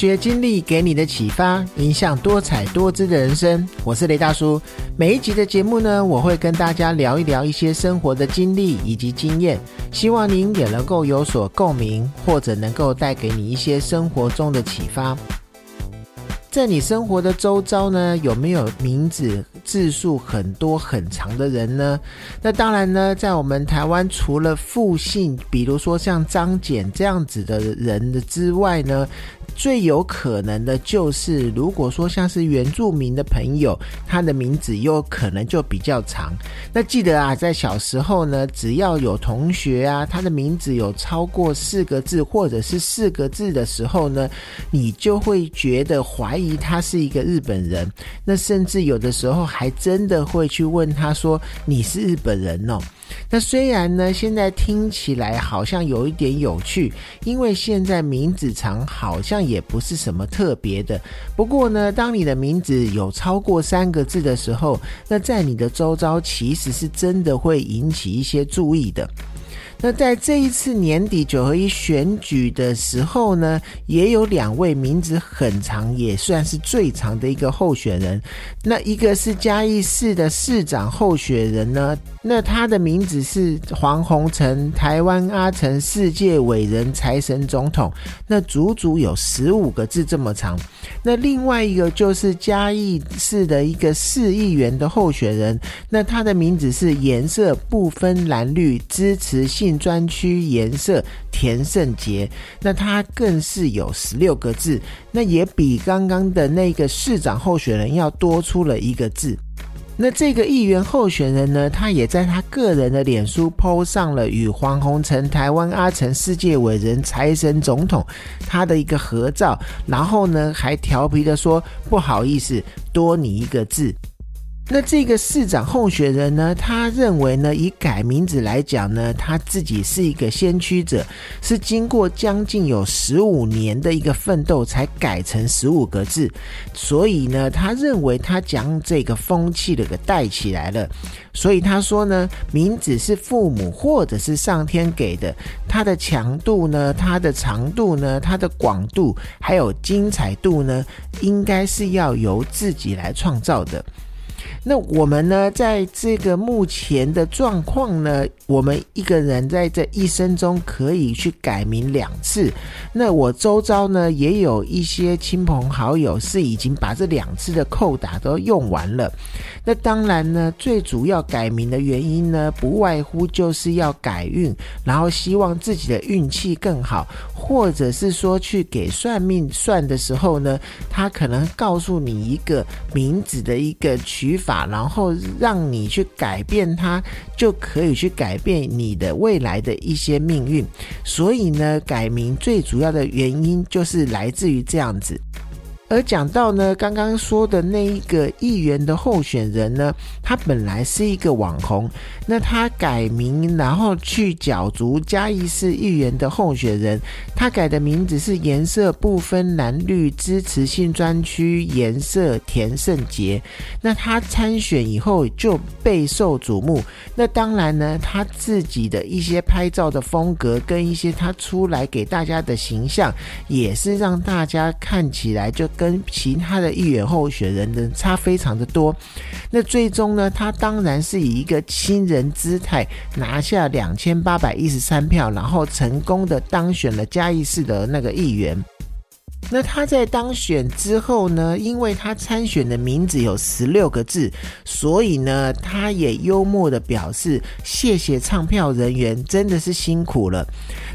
学经历给你的启发，影响多彩多姿的人生。我是雷大叔。每一集的节目呢，我会跟大家聊一聊一些生活的经历以及经验，希望您也能够有所共鸣，或者能够带给你一些生活中的启发。在你生活的周遭呢，有没有名字字数很多很长的人呢？那当然呢，在我们台湾，除了复姓，比如说像张简这样子的人的之外呢。最有可能的就是，如果说像是原住民的朋友，他的名字有可能就比较长。那记得啊，在小时候呢，只要有同学啊，他的名字有超过四个字或者是四个字的时候呢，你就会觉得怀疑他是一个日本人。那甚至有的时候还真的会去问他说：“你是日本人哦？”那虽然呢，现在听起来好像有一点有趣，因为现在名字长好像也不是什么特别的。不过呢，当你的名字有超过三个字的时候，那在你的周遭其实是真的会引起一些注意的。那在这一次年底九合一选举的时候呢，也有两位名字很长，也算是最长的一个候选人。那一个是嘉义市的市长候选人呢，那他的名字是黄宏成，台湾阿成世界伟人财神总统。那足足有十五个字这么长。那另外一个就是嘉义市的一个市议员的候选人，那他的名字是颜色不分蓝绿，支持性。专区颜色田胜杰，那他更是有十六个字，那也比刚刚的那个市长候选人要多出了一个字。那这个议员候选人呢，他也在他个人的脸书 PO 上了与黄宏成台湾阿成世界伟人财神总统他的一个合照，然后呢还调皮的说不好意思，多你一个字。那这个市长候选人呢？他认为呢，以改名字来讲呢，他自己是一个先驱者，是经过将近有十五年的一个奋斗才改成十五个字，所以呢，他认为他将这个风气的给带起来了。所以他说呢，名字是父母或者是上天给的，它的强度呢，它的长度呢，它的广度还有精彩度呢，应该是要由自己来创造的。那我们呢，在这个目前的状况呢，我们一个人在这一生中可以去改名两次。那我周遭呢，也有一些亲朋好友是已经把这两次的扣打都用完了。那当然呢，最主要改名的原因呢，不外乎就是要改运，然后希望自己的运气更好，或者是说去给算命算的时候呢，他可能告诉你一个名字的一个取法。然后让你去改变它，就可以去改变你的未来的一些命运。所以呢，改名最主要的原因就是来自于这样子。而讲到呢，刚刚说的那一个议员的候选人呢，他本来是一个网红，那他改名然后去角逐嘉义市议员的候选人，他改的名字是颜色不分蓝绿支持性专区颜色田胜杰，那他参选以后就备受瞩目。那当然呢，他自己的一些拍照的风格跟一些他出来给大家的形象，也是让大家看起来就。跟其他的议员候选人的差非常的多，那最终呢，他当然是以一个亲人姿态拿下两千八百一十三票，然后成功的当选了嘉义市的那个议员。那他在当选之后呢？因为他参选的名字有十六个字，所以呢，他也幽默的表示：“谢谢唱票人员，真的是辛苦了。”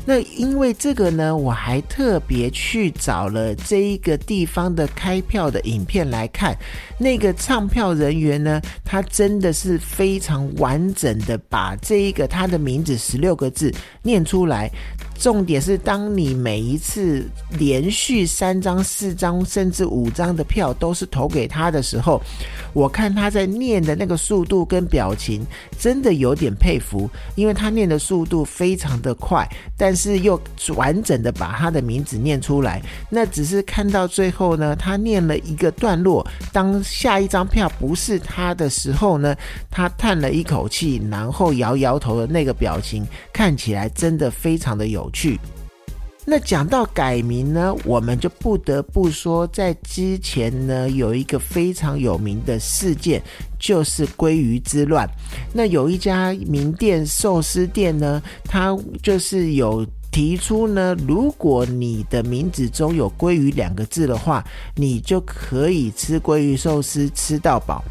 那因为这个呢，我还特别去找了这一个地方的开票的影片来看，那个唱票人员呢，他真的是非常完整的把这一个他的名字十六个字念出来。重点是，当你每一次连续三张、四张，甚至五张的票都是投给他的时候，我看他在念的那个速度跟表情，真的有点佩服，因为他念的速度非常的快，但是又完整的把他的名字念出来。那只是看到最后呢，他念了一个段落，当下一张票不是他的时候呢，他叹了一口气，然后摇摇头的那个表情，看起来真的非常的有。去。那讲到改名呢，我们就不得不说，在之前呢，有一个非常有名的事件，就是鲑鱼之乱。那有一家名店寿司店呢，它就是有提出呢，如果你的名字中有“鲑鱼”两个字的话，你就可以吃鲑鱼寿司吃到饱。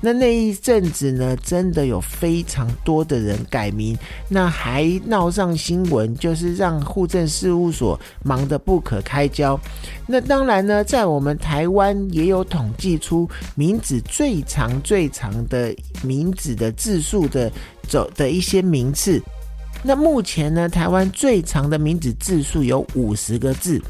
那那一阵子呢，真的有非常多的人改名，那还闹上新闻，就是让户政事务所忙得不可开交。那当然呢，在我们台湾也有统计出名字最长最长的名字的字数的走的一些名次。那目前呢，台湾最长的名字字数有五十个字。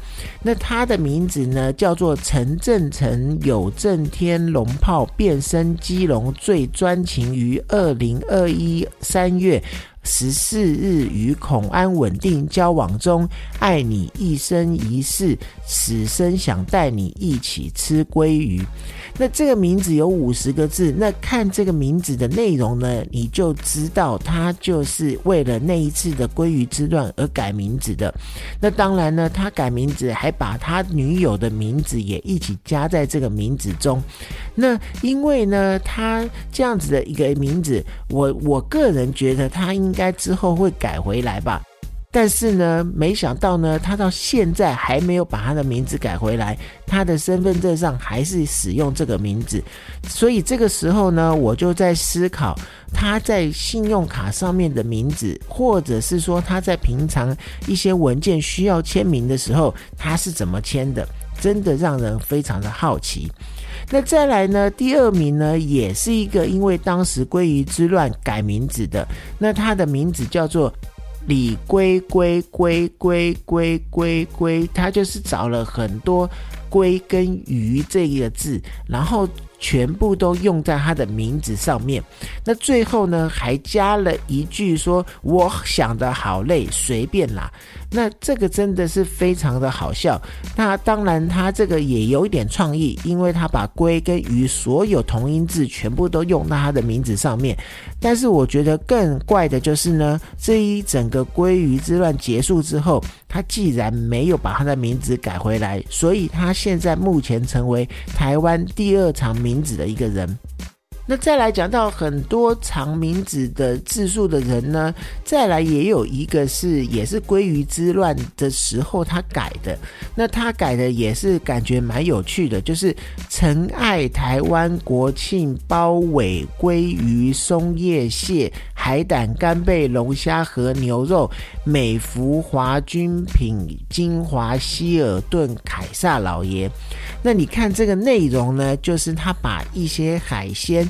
那他的名字呢，叫做陈正成，有正天龙炮变身基隆，最专情于二零二一三月。十四日与孔安稳定交往中，爱你一生一世，此生想带你一起吃鲑鱼。那这个名字有五十个字，那看这个名字的内容呢，你就知道他就是为了那一次的鲑鱼之乱而改名字的。那当然呢，他改名字还把他女友的名字也一起加在这个名字中。那因为呢，他这样子的一个名字，我我个人觉得他应。应该之后会改回来吧，但是呢，没想到呢，他到现在还没有把他的名字改回来，他的身份证上还是使用这个名字，所以这个时候呢，我就在思考他在信用卡上面的名字，或者是说他在平常一些文件需要签名的时候，他是怎么签的，真的让人非常的好奇。那再来呢？第二名呢，也是一个因为当时鲑鱼之乱改名字的。那他的名字叫做李龟龟龟龟龟龟龟，他就是找了很多龟跟鱼这一个字，然后。全部都用在他的名字上面，那最后呢还加了一句说：“我想的好累，随便啦。”那这个真的是非常的好笑。那当然他这个也有一点创意，因为他把龟跟鱼所有同音字全部都用在他的名字上面。但是我觉得更怪的就是呢，这一整个鲑鱼之乱结束之后，他既然没有把他的名字改回来，所以他现在目前成为台湾第二长名停止的一个人。那再来讲到很多长名字的字数的人呢，再来也有一个是也是鲑鱼之乱的时候他改的，那他改的也是感觉蛮有趣的，就是陈爱台湾国庆包尾鲑鱼松叶蟹海胆干贝龙虾和牛肉美孚华君品金华希尔顿凯撒老爷。那你看这个内容呢，就是他把一些海鲜。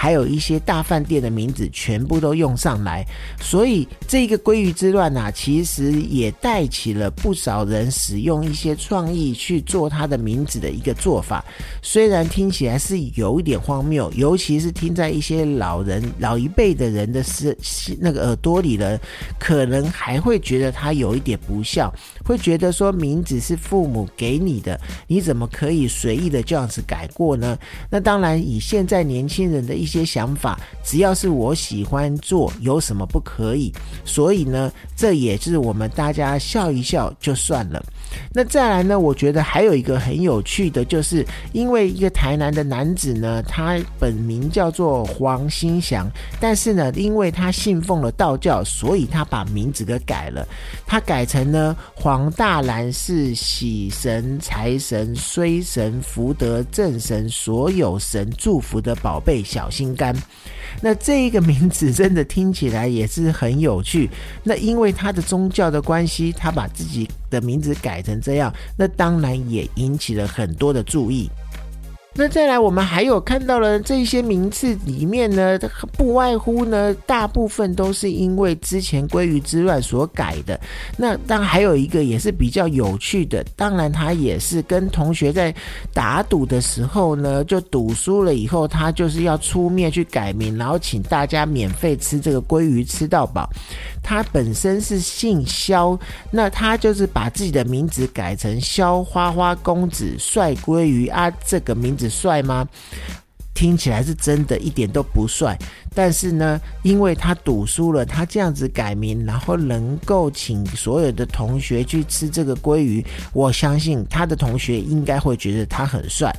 还有一些大饭店的名字全部都用上来，所以这个鲑鱼之乱啊，其实也带起了不少人使用一些创意去做他的名字的一个做法。虽然听起来是有一点荒谬，尤其是听在一些老人、老一辈的人的是那个耳朵里了，可能还会觉得他有一点不孝，会觉得说名字是父母给你的，你怎么可以随意的这样子改过呢？那当然，以现在年轻人。的一些想法，只要是我喜欢做，有什么不可以？所以呢，这也是我们大家笑一笑就算了。那再来呢？我觉得还有一个很有趣的，就是因为一个台南的男子呢，他本名叫做黄新祥，但是呢，因为他信奉了道教，所以他把名字给改了，他改成呢黄大兰是喜神、财神、衰神、福德、正神，所有神祝福的宝贝。小心肝，那这一个名字真的听起来也是很有趣。那因为他的宗教的关系，他把自己的名字改成这样，那当然也引起了很多的注意。那再来，我们还有看到了这些名次里面呢，不外乎呢，大部分都是因为之前鲑鱼之乱所改的。那当然还有一个也是比较有趣的，当然他也是跟同学在打赌的时候呢，就赌输了以后，他就是要出面去改名，然后请大家免费吃这个鲑鱼吃到饱。他本身是姓肖，那他就是把自己的名字改成肖花花公子帅鲑鱼啊，这个名字帅吗？听起来是真的一点都不帅，但是呢，因为他赌输了，他这样子改名，然后能够请所有的同学去吃这个鲑鱼，我相信他的同学应该会觉得他很帅。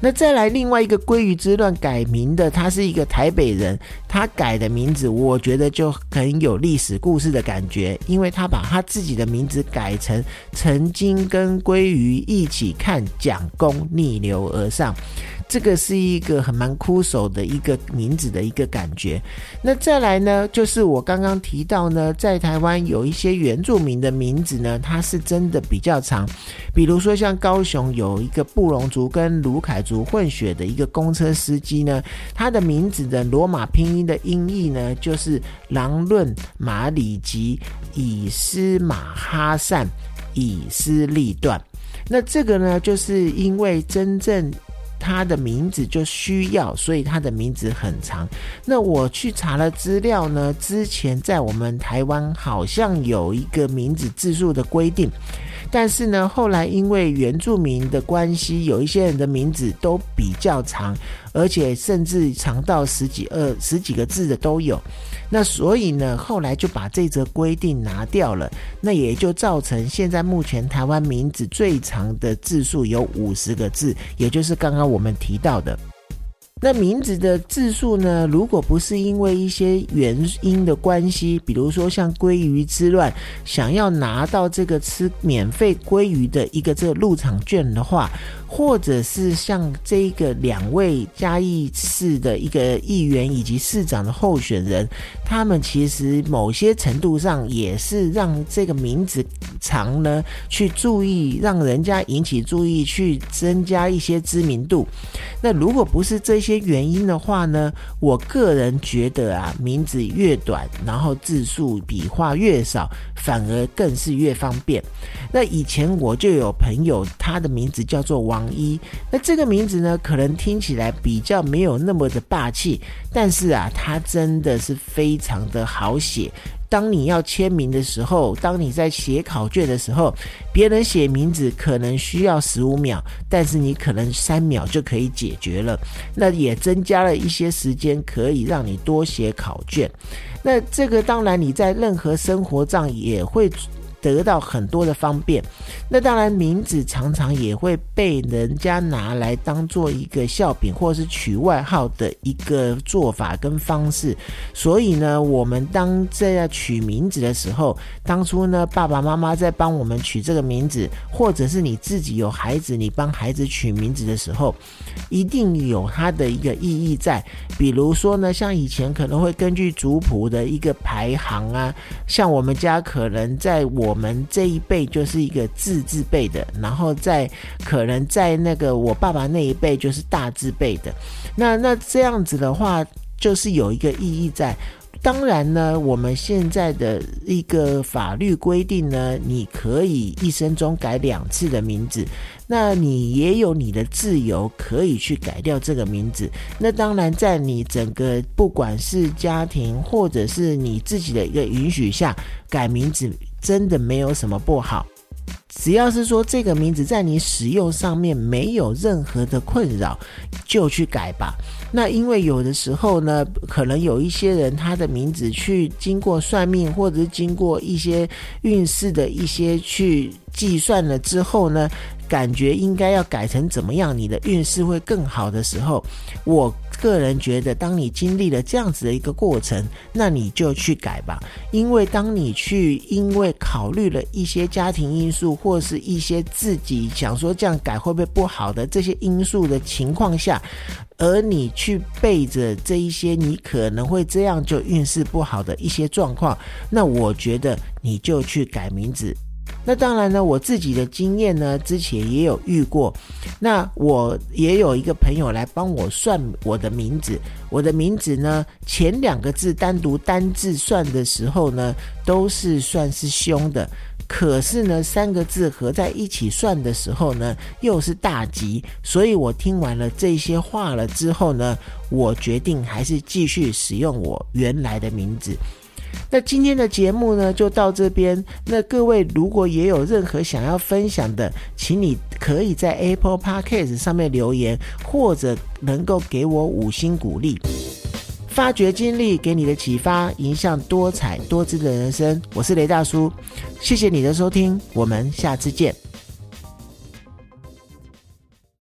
那再来另外一个鲑鱼之乱改名的，他是一个台北人，他改的名字，我觉得就很有历史故事的感觉，因为他把他自己的名字改成曾经跟鲑鱼一起看蒋公逆流而上。这个是一个很蛮枯手的一个名字的一个感觉。那再来呢，就是我刚刚提到呢，在台湾有一些原住民的名字呢，它是真的比较长。比如说像高雄有一个布隆族跟卢凯族混血的一个公车司机呢，他的名字的罗马拼音的音译呢，就是狼论马里吉以斯马哈善以斯利段。那这个呢，就是因为真正。他的名字就需要，所以他的名字很长。那我去查了资料呢，之前在我们台湾好像有一个名字字数的规定。但是呢，后来因为原住民的关系，有一些人的名字都比较长，而且甚至长到十几二十几个字的都有。那所以呢，后来就把这则规定拿掉了。那也就造成现在目前台湾名字最长的字数有五十个字，也就是刚刚我们提到的。那名字的字数呢？如果不是因为一些原因的关系，比如说像鲑鱼之乱，想要拿到这个吃免费鲑鱼的一个这个入场券的话。或者是像这个两位嘉义市的一个议员以及市长的候选人，他们其实某些程度上也是让这个名字长呢，去注意让人家引起注意，去增加一些知名度。那如果不是这些些原因的话呢，我个人觉得啊，名字越短，然后字数笔画越少，反而更是越方便。那以前我就有朋友，他的名字叫做王。一，那这个名字呢，可能听起来比较没有那么的霸气，但是啊，他真的是非常的好写。当你要签名的时候，当你在写考卷的时候，别人写名字可能需要十五秒，但是你可能三秒就可以解决了。那也增加了一些时间，可以让你多写考卷。那这个当然你在任何生活上也会。得到很多的方便，那当然名字常常也会被人家拿来当做一个笑柄，或是取外号的一个做法跟方式。所以呢，我们当在取名字的时候，当初呢爸爸妈妈在帮我们取这个名字，或者是你自己有孩子，你帮孩子取名字的时候，一定有它的一个意义在。比如说呢，像以前可能会根据族谱的一个排行啊，像我们家可能在我。我们这一辈就是一个字字辈的，然后在可能在那个我爸爸那一辈就是大字辈的，那那这样子的话，就是有一个意义在。当然呢，我们现在的一个法律规定呢，你可以一生中改两次的名字，那你也有你的自由，可以去改掉这个名字。那当然，在你整个不管是家庭或者是你自己的一个允许下，改名字。真的没有什么不好，只要是说这个名字在你使用上面没有任何的困扰，就去改吧。那因为有的时候呢，可能有一些人他的名字去经过算命，或者是经过一些运势的一些去计算了之后呢。感觉应该要改成怎么样，你的运势会更好的时候，我个人觉得，当你经历了这样子的一个过程，那你就去改吧。因为当你去因为考虑了一些家庭因素，或是一些自己想说这样改会不会不好的这些因素的情况下，而你去背着这一些你可能会这样就运势不好的一些状况，那我觉得你就去改名字。那当然呢，我自己的经验呢，之前也有遇过。那我也有一个朋友来帮我算我的名字，我的名字呢，前两个字单独单字算的时候呢，都是算是凶的。可是呢，三个字合在一起算的时候呢，又是大吉。所以我听完了这些话了之后呢，我决定还是继续使用我原来的名字。那今天的节目呢，就到这边。那各位如果也有任何想要分享的，请你可以在 Apple Podcast 上面留言，或者能够给我五星鼓励。发掘经历给你的启发，影响多彩多姿的人生。我是雷大叔，谢谢你的收听，我们下次见。